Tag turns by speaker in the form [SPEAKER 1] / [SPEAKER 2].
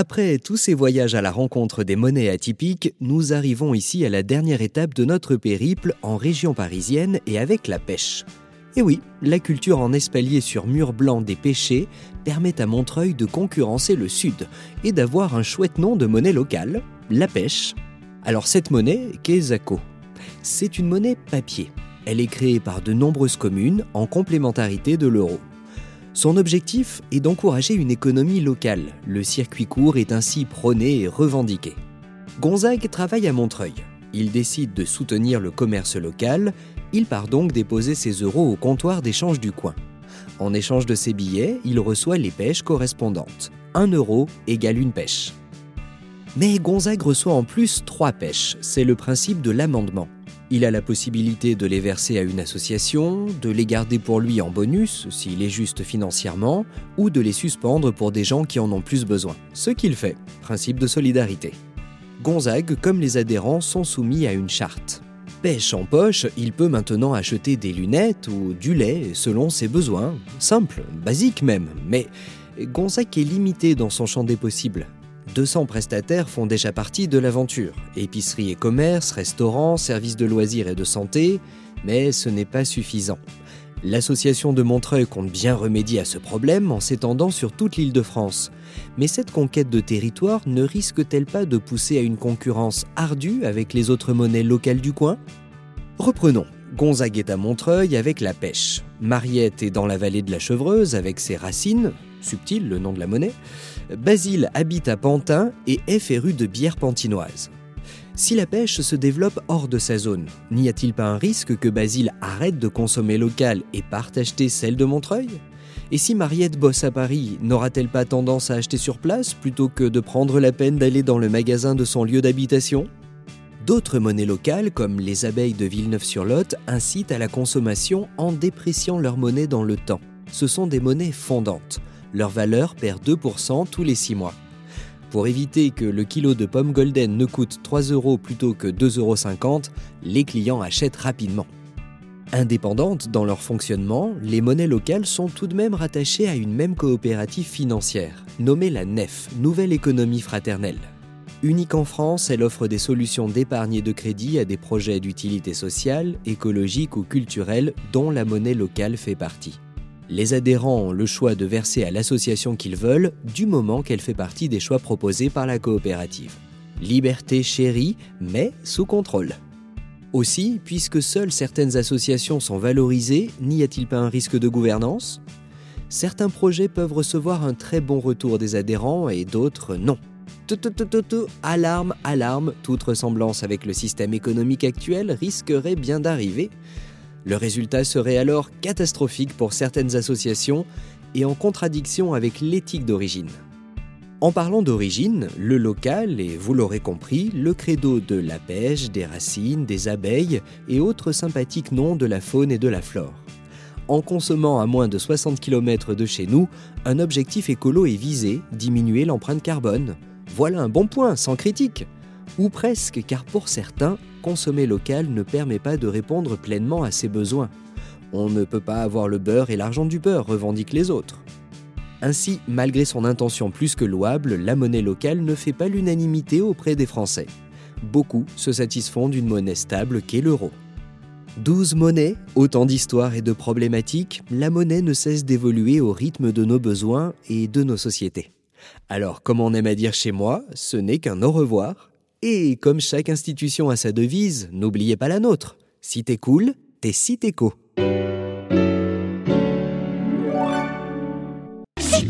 [SPEAKER 1] Après tous ces voyages à la rencontre des monnaies atypiques, nous arrivons ici à la dernière étape de notre périple en région parisienne et avec la pêche. Et oui, la culture en espalier sur mur blanc des pêchers permet à Montreuil de concurrencer le Sud et d'avoir un chouette nom de monnaie locale, la pêche. Alors cette monnaie, qu'est Zaco C'est une monnaie papier. Elle est créée par de nombreuses communes en complémentarité de l'euro. Son objectif est d'encourager une économie locale. Le circuit court est ainsi prôné et revendiqué. Gonzague travaille à Montreuil. Il décide de soutenir le commerce local. Il part donc déposer ses euros au comptoir d'échange du coin. En échange de ses billets, il reçoit les pêches correspondantes. 1 euro égale une pêche. Mais Gonzague reçoit en plus trois pêches. C'est le principe de l'amendement. Il a la possibilité de les verser à une association, de les garder pour lui en bonus s'il est juste financièrement, ou de les suspendre pour des gens qui en ont plus besoin. Ce qu'il fait, principe de solidarité. Gonzague, comme les adhérents, sont soumis à une charte. Pêche en poche, il peut maintenant acheter des lunettes ou du lait selon ses besoins. Simple, basique même, mais Gonzague est limité dans son champ des possibles. 200 prestataires font déjà partie de l'aventure. Épicerie et commerce, restaurants, services de loisirs et de santé, mais ce n'est pas suffisant. L'association de Montreuil compte bien remédier à ce problème en s'étendant sur toute l'île de France. Mais cette conquête de territoire ne risque-t-elle pas de pousser à une concurrence ardue avec les autres monnaies locales du coin? Reprenons. Gonzague est à Montreuil avec la pêche. Mariette est dans la vallée de la Chevreuse avec ses racines, subtil le nom de la monnaie. Basile habite à Pantin et est féru de bière pantinoise. Si la pêche se développe hors de sa zone, n'y a-t-il pas un risque que Basile arrête de consommer local et parte acheter celle de Montreuil? Et si Mariette bosse à Paris, n'aura-t-elle pas tendance à acheter sur place plutôt que de prendre la peine d'aller dans le magasin de son lieu d'habitation? D'autres monnaies locales, comme les abeilles de Villeneuve-sur-Lot, incitent à la consommation en dépréciant leur monnaie dans le temps. Ce sont des monnaies fondantes. Leur valeur perd 2% tous les 6 mois. Pour éviter que le kilo de pommes golden ne coûte 3 euros plutôt que 2,50 euros, les clients achètent rapidement. Indépendantes dans leur fonctionnement, les monnaies locales sont tout de même rattachées à une même coopérative financière, nommée la NEF, Nouvelle Économie Fraternelle. Unique en France, elle offre des solutions d'épargne et de crédit à des projets d'utilité sociale, écologique ou culturelle dont la monnaie locale fait partie. Les adhérents ont le choix de verser à l'association qu'ils veulent du moment qu'elle fait partie des choix proposés par la coopérative. Liberté chérie, mais sous contrôle. Aussi, puisque seules certaines associations sont valorisées, n'y a-t-il pas un risque de gouvernance? Certains projets peuvent recevoir un très bon retour des adhérents et d'autres non. Alarme, alarme, toute ressemblance avec le système économique actuel risquerait bien d'arriver. Le résultat serait alors catastrophique pour certaines associations et en contradiction avec l'éthique d'origine. En parlant d'origine, le local est, vous l'aurez compris, le credo de la pêche, des racines, des abeilles et autres sympathiques noms de la faune et de la flore. En consommant à moins de 60 km de chez nous, un objectif écolo est visé, diminuer l'empreinte carbone. Voilà un bon point, sans critique. Ou presque, car pour certains, consommer local ne permet pas de répondre pleinement à ses besoins. On ne peut pas avoir le beurre et l'argent du beurre, revendiquent les autres. Ainsi, malgré son intention plus que louable, la monnaie locale ne fait pas l'unanimité auprès des Français. Beaucoup se satisfont d'une monnaie stable qu'est l'euro. Douze monnaies, autant d'histoires et de problématiques, la monnaie ne cesse d'évoluer au rythme de nos besoins et de nos sociétés. Alors, comme on aime à dire chez moi, ce n'est qu'un au revoir, et comme chaque institution a sa devise, n'oubliez pas la nôtre. Si t'es cool, t'es si t'es co. Si